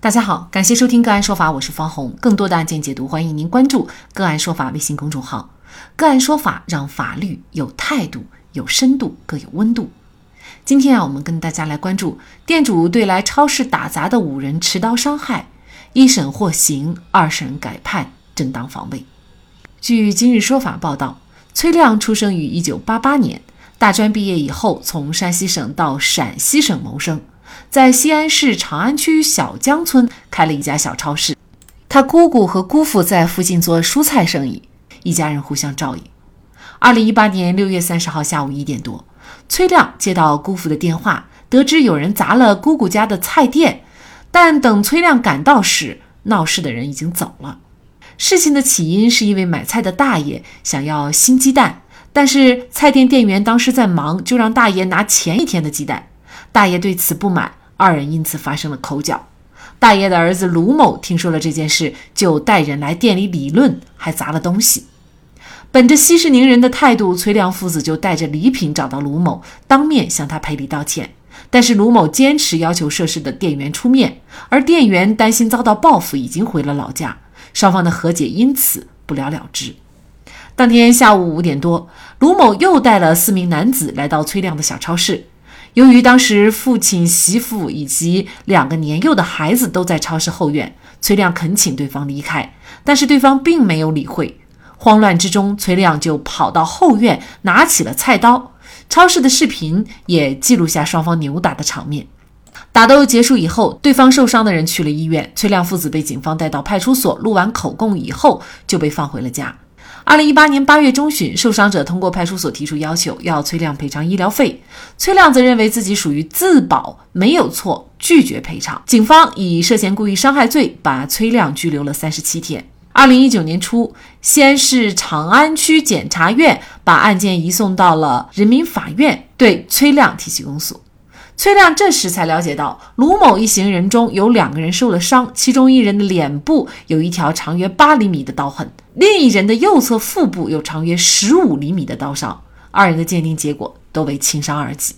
大家好，感谢收听个案说法，我是方红。更多的案件解读，欢迎您关注个案说法微信公众号。个案说法让法律有态度、有深度、更有温度。今天啊，我们跟大家来关注店主对来超市打砸的五人持刀伤害，一审获刑，二审改判正当防卫。据今日说法报道，崔亮出生于一九八八年，大专毕业以后，从山西省到陕西省谋生。在西安市长安区小江村开了一家小超市，他姑姑和姑父在附近做蔬菜生意，一家人互相照应。二零一八年六月三十号下午一点多，崔亮接到姑父的电话，得知有人砸了姑姑家的菜店，但等崔亮赶到时，闹事的人已经走了。事情的起因是因为买菜的大爷想要新鸡蛋，但是菜店店员当时在忙，就让大爷拿前一天的鸡蛋。大爷对此不满，二人因此发生了口角。大爷的儿子卢某听说了这件事，就带人来店里理论，还砸了东西。本着息事宁人的态度，崔亮父子就带着礼品找到卢某，当面向他赔礼道歉。但是卢某坚持要求涉事的店员出面，而店员担心遭到报复，已经回了老家。双方的和解因此不了了之。当天下午五点多，卢某又带了四名男子来到崔亮的小超市。由于当时父亲、媳妇以及两个年幼的孩子都在超市后院，崔亮恳请对方离开，但是对方并没有理会。慌乱之中，崔亮就跑到后院，拿起了菜刀。超市的视频也记录下双方扭打的场面。打斗结束以后，对方受伤的人去了医院，崔亮父子被警方带到派出所录完口供以后，就被放回了家。二零一八年八月中旬，受伤者通过派出所提出要求，要崔亮赔偿医疗费。崔亮则认为自己属于自保，没有错，拒绝赔偿。警方以涉嫌故意伤害罪把崔亮拘留了三十七天。二零一九年初，西安市长安区检察院把案件移送到了人民法院，对崔亮提起公诉。崔亮这时才了解到，卢某一行人中有两个人受了伤，其中一人的脸部有一条长约八厘米的刀痕，另一人的右侧腹部有长约十五厘米的刀伤。二人的鉴定结果都为轻伤二级。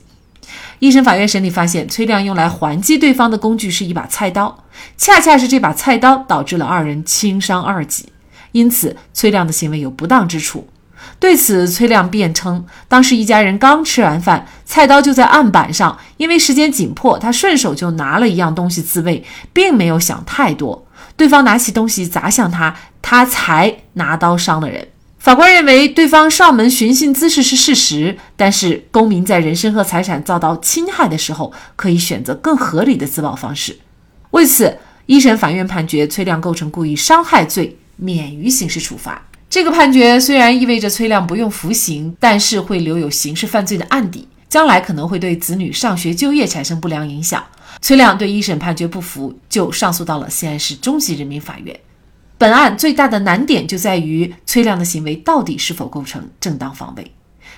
一审法院审理发现，崔亮用来还击对方的工具是一把菜刀，恰恰是这把菜刀导致了二人轻伤二级，因此崔亮的行为有不当之处。对此，崔亮辩称，当时一家人刚吃完饭，菜刀就在案板上，因为时间紧迫，他顺手就拿了一样东西自卫，并没有想太多。对方拿起东西砸向他，他才拿刀伤了人。法官认为，对方上门寻衅滋事是事实，但是公民在人身和财产遭到侵害的时候，可以选择更合理的自保方式。为此，一审法院判决崔亮构成故意伤害罪，免于刑事处罚。这个判决虽然意味着崔亮不用服刑，但是会留有刑事犯罪的案底，将来可能会对子女上学就业产生不良影响。崔亮对一审判决不服，就上诉到了西安市中级人民法院。本案最大的难点就在于崔亮的行为到底是否构成正当防卫。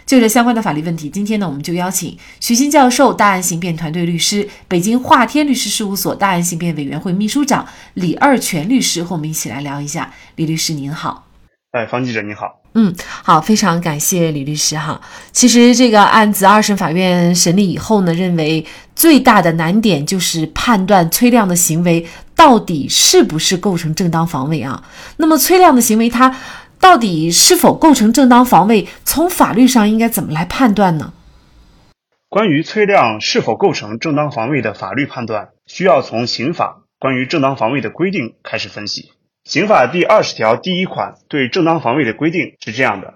就这相关的法律问题，今天呢，我们就邀请徐新教授、大案刑辩团队律师、北京华天律师事务所大案刑辩委员会秘书长李二全律师和我们一起来聊一下。李律师您好。哎，方记者你好。嗯，好，非常感谢李律师哈。其实这个案子二审法院审理以后呢，认为最大的难点就是判断崔亮的行为到底是不是构成正当防卫啊。那么崔亮的行为他到底是否构成正当防卫，从法律上应该怎么来判断呢？关于崔亮是否构成正当防卫的法律判断，需要从刑法关于正当防卫的规定开始分析。刑法第二十条第一款对正当防卫的规定是这样的：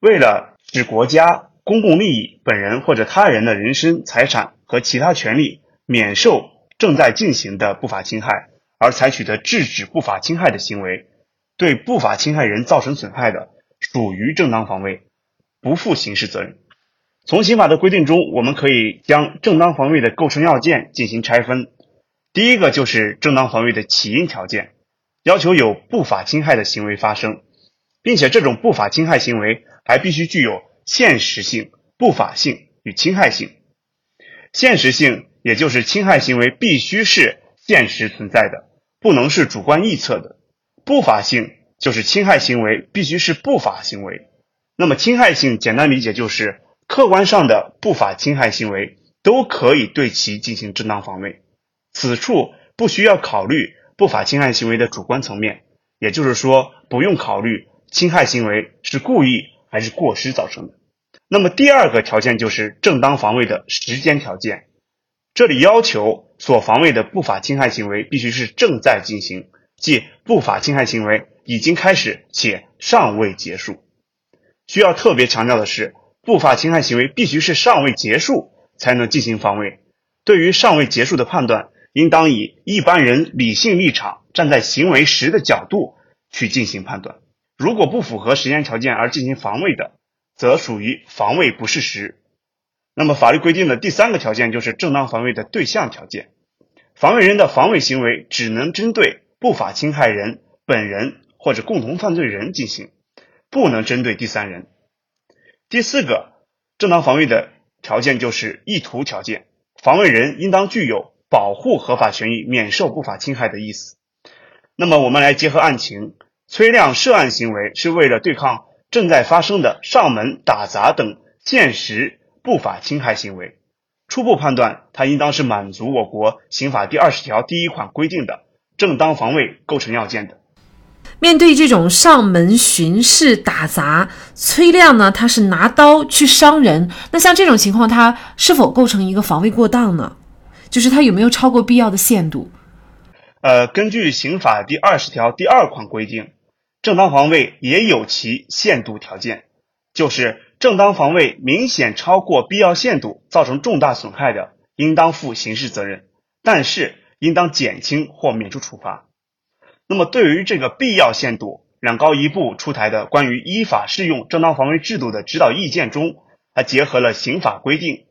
为了使国家、公共利益、本人或者他人的人身、财产和其他权利免受正在进行的不法侵害，而采取的制止不法侵害的行为，对不法侵害人造成损害的，属于正当防卫，不负刑事责任。从刑法的规定中，我们可以将正当防卫的构成要件进行拆分。第一个就是正当防卫的起因条件。要求有不法侵害的行为发生，并且这种不法侵害行为还必须具有现实性、不法性与侵害性。现实性也就是侵害行为必须是现实存在的，不能是主观臆测的；不法性就是侵害行为必须是不法行为。那么侵害性简单理解就是客观上的不法侵害行为都可以对其进行正当防卫。此处。不需要考虑不法侵害行为的主观层面，也就是说，不用考虑侵害行为是故意还是过失造成的。那么第二个条件就是正当防卫的时间条件，这里要求所防卫的不法侵害行为必须是正在进行，即不法侵害行为已经开始且尚未结束。需要特别强调的是，不法侵害行为必须是尚未结束才能进行防卫。对于尚未结束的判断，应当以一般人理性立场，站在行为时的角度去进行判断。如果不符合时间条件而进行防卫的，则属于防卫不适时。那么，法律规定的第三个条件就是正当防卫的对象条件。防卫人的防卫行为只能针对不法侵害人本人或者共同犯罪人进行，不能针对第三人。第四个正当防卫的条件就是意图条件。防卫人应当具有保护合法权益免受不法侵害的意思。那么，我们来结合案情，崔亮涉案行为是为了对抗正在发生的上门打砸等现实不法侵害行为。初步判断，他应当是满足我国刑法第二十条第一款规定的正当防卫构成要件的。面对这种上门巡视打砸，崔亮呢，他是拿刀去伤人。那像这种情况，他是否构成一个防卫过当呢？就是他有没有超过必要的限度？呃，根据刑法第二十条第二款规定，正当防卫也有其限度条件，就是正当防卫明显超过必要限度，造成重大损害的，应当负刑事责任，但是应当减轻或免除处罚。那么，对于这个必要限度，两高一部出台的关于依法适用正当防卫制度的指导意见中，还结合了刑法规定，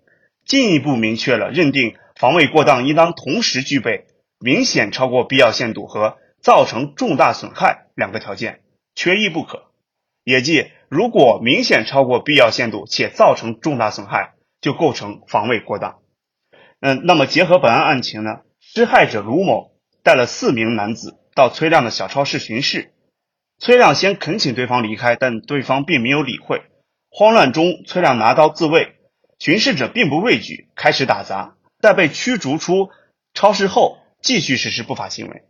进一步明确了认定防卫过当应当同时具备明显超过必要限度和造成重大损害两个条件，缺一不可。也即，如果明显超过必要限度且造成重大损害，就构成防卫过当。嗯，那么结合本案案情呢，施害者卢某带了四名男子。到崔亮的小超市巡视，崔亮先恳请对方离开，但对方并没有理会。慌乱中，崔亮拿刀自卫，巡视者并不畏惧，开始打砸。在被驱逐出超市后，继续实施不法行为。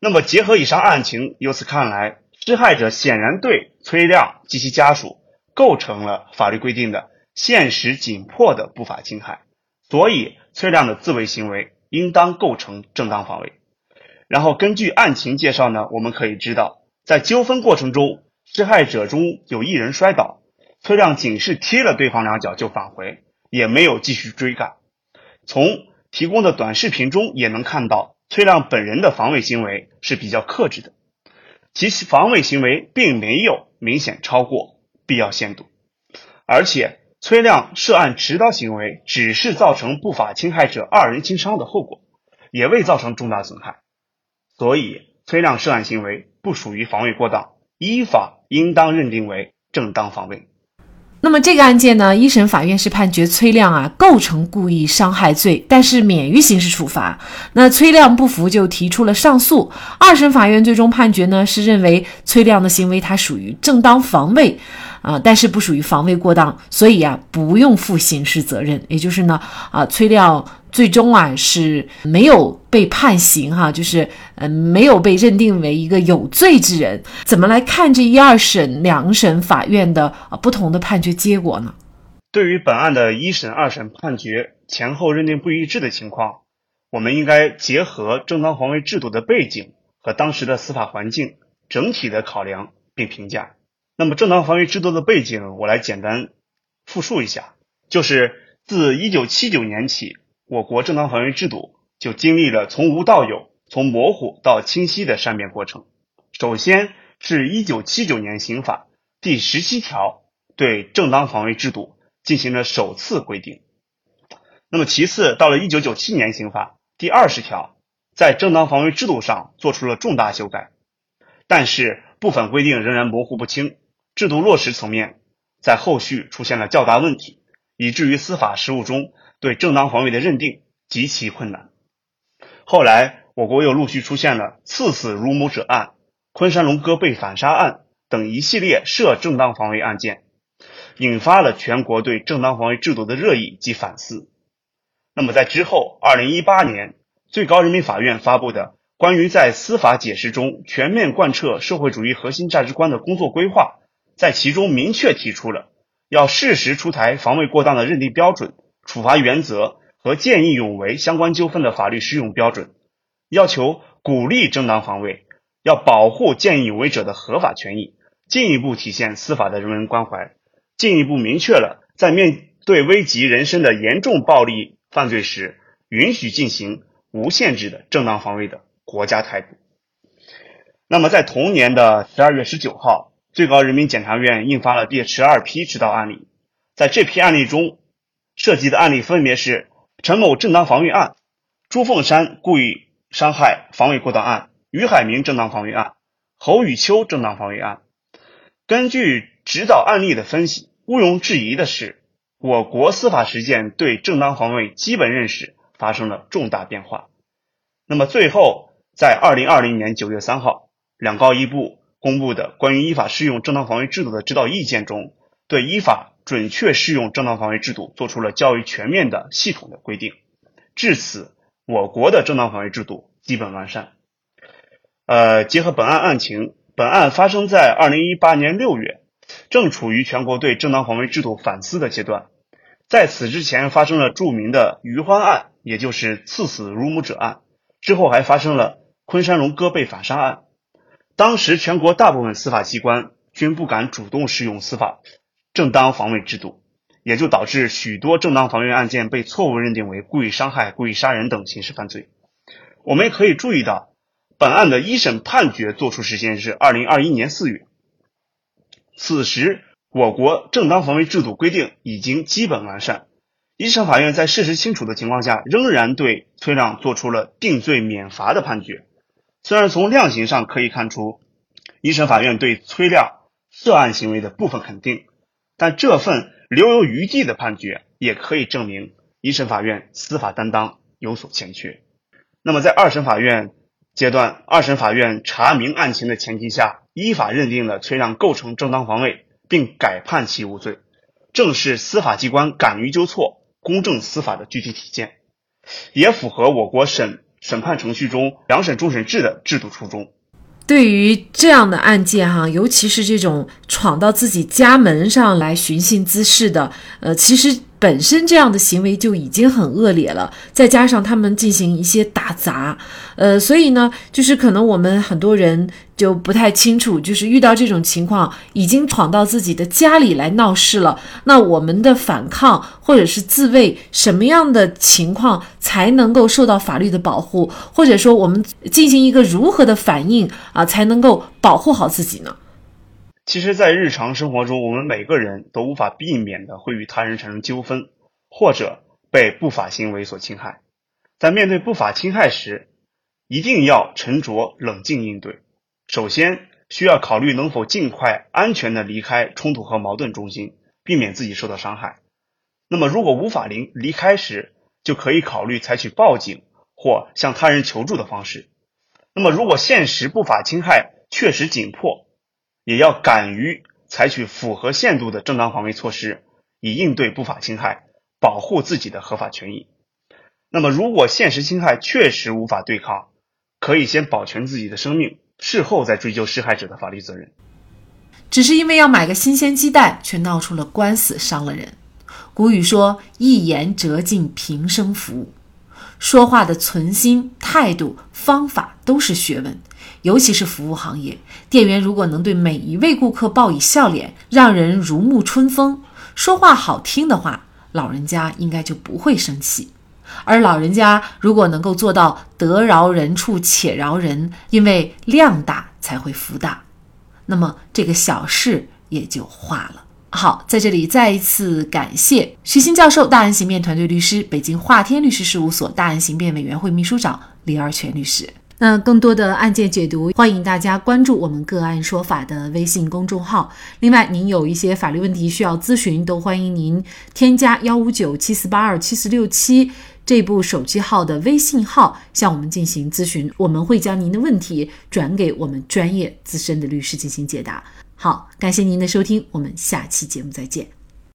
那么，结合以上案情，由此看来，施害者显然对崔亮及其家属构成了法律规定的现实紧迫的不法侵害，所以崔亮的自卫行为应当构成正当防卫。然后根据案情介绍呢，我们可以知道，在纠纷过程中，施害者中有一人摔倒，崔亮仅是踢了对方两脚就返回，也没有继续追赶。从提供的短视频中也能看到，崔亮本人的防卫行为是比较克制的，其防卫行为并没有明显超过必要限度，而且崔亮涉案持刀行为只是造成不法侵害者二人轻伤的后果，也未造成重大损害。所以，崔亮涉案行为不属于防卫过当，依法应当认定为正当防卫。那么这个案件呢，一审法院是判决崔亮啊构成故意伤害罪，但是免于刑事处罚。那崔亮不服就提出了上诉，二审法院最终判决呢是认为崔亮的行为他属于正当防卫。啊，但是不属于防卫过当，所以啊，不用负刑事责任。也就是呢，啊，崔亮最终啊是没有被判刑哈，就是嗯没有被认定为一个有罪之人。怎么来看这一二审两审法院的啊不同的判决结果呢？对于本案的一审、二审判决前后认定不一致的情况，我们应该结合正当防卫制度的背景和当时的司法环境整体的考量并评价。那么，正当防卫制度的背景，我来简单复述一下。就是自一九七九年起，我国正当防卫制度就经历了从无到有、从模糊到清晰的善变过程。首先是一九七九年刑法第十七条对正当防卫制度进行了首次规定。那么，其次到了一九九七年刑法第二十条，在正当防卫制度上做出了重大修改，但是部分规定仍然模糊不清。制度落实层面，在后续出现了较大问题，以至于司法实务中对正当防卫的认定极其困难。后来，我国又陆续出现了刺死乳母者案、昆山龙哥被反杀案等一系列涉正当防卫案件，引发了全国对正当防卫制度的热议及反思。那么，在之后，二零一八年最高人民法院发布的《关于在司法解释中全面贯彻社会主义核心价值观的工作规划》在其中明确提出了要适时出台防卫过当的认定标准、处罚原则和见义勇为相关纠纷的法律适用标准，要求鼓励正当防卫，要保护见义勇为者的合法权益，进一步体现司法的人文关怀，进一步明确了在面对危及人身的严重暴力犯罪时，允许进行无限制的正当防卫的国家态度。那么，在同年的十二月十九号，最高人民检察院印发了第十二批指导案例。在这批案例中，涉及的案例分别是陈某正当防卫案、朱凤山故意伤害防卫过当案、于海明正当防卫案、侯宇秋正当防卫案。根据指导案例的分析，毋庸置疑的是，我国司法实践对正当防卫基本认识发生了重大变化。那么，最后在二零二零年九月三号，两高一部公布的关于依法适用正当防卫制度的指导意见中，对依法准确适用正当防卫制度做出了较为全面的系统的规定。至此，我国的正当防卫制度基本完善。呃，结合本案案情，本案发生在二零一八年六月。正处于全国对正当防卫制度反思的阶段，在此之前发生了著名的余欢案，也就是赐死乳母者案，之后还发生了昆山龙哥被反杀案。当时全国大部分司法机关均不敢主动适用司法正当防卫制度，也就导致许多正当防卫案件被错误认定为故意伤害、故意杀人等刑事犯罪。我们可以注意到，本案的一审判决作出时间是二零二一年四月。此时，我国正当防卫制度规定已经基本完善。一审法院在事实清楚的情况下，仍然对崔亮做出了定罪免罚的判决。虽然从量刑上可以看出，一审法院对崔亮涉案行为的部分肯定，但这份留有余地的判决也可以证明一审法院司法担当有所欠缺。那么，在二审法院阶段，二审法院查明案情的前提下。依法认定了崔亮构成正当防卫，并改判其无罪，正是司法机关敢于纠错、公正司法的具体体现，也符合我国审审判程序中两审终审制的制度初衷。对于这样的案件，哈，尤其是这种闯到自己家门上来寻衅滋事的，呃，其实。本身这样的行为就已经很恶劣了，再加上他们进行一些打砸，呃，所以呢，就是可能我们很多人就不太清楚，就是遇到这种情况，已经闯到自己的家里来闹事了，那我们的反抗或者是自卫，什么样的情况才能够受到法律的保护，或者说我们进行一个如何的反应啊，才能够保护好自己呢？其实，在日常生活中，我们每个人都无法避免的会与他人产生纠纷，或者被不法行为所侵害。在面对不法侵害时，一定要沉着冷静应对。首先，需要考虑能否尽快安全的离开冲突和矛盾中心，避免自己受到伤害。那么，如果无法离离开时，就可以考虑采取报警或向他人求助的方式。那么，如果现实不法侵害确实紧迫，也要敢于采取符合限度的正当防卫措施，以应对不法侵害，保护自己的合法权益。那么，如果现实侵害确实无法对抗，可以先保全自己的生命，事后再追究施害者的法律责任。只是因为要买个新鲜鸡蛋，却闹出了官司，伤了人。古语说：“一言折尽平生福。”说话的存心、态度、方法都是学问。尤其是服务行业，店员如果能对每一位顾客报以笑脸，让人如沐春风，说话好听的话，老人家应该就不会生气。而老人家如果能够做到得饶人处且饶人，因为量大才会福大，那么这个小事也就化了。好，在这里再一次感谢徐新教授、大案刑辩团队律师、北京华天律师事务所大案刑辩委员会秘书长李二全律师。那更多的案件解读，欢迎大家关注我们“个案说法”的微信公众号。另外，您有一些法律问题需要咨询，都欢迎您添加幺五九七四八二七四六七这部手机号的微信号向我们进行咨询，我们会将您的问题转给我们专业资深的律师进行解答。好，感谢您的收听，我们下期节目再见。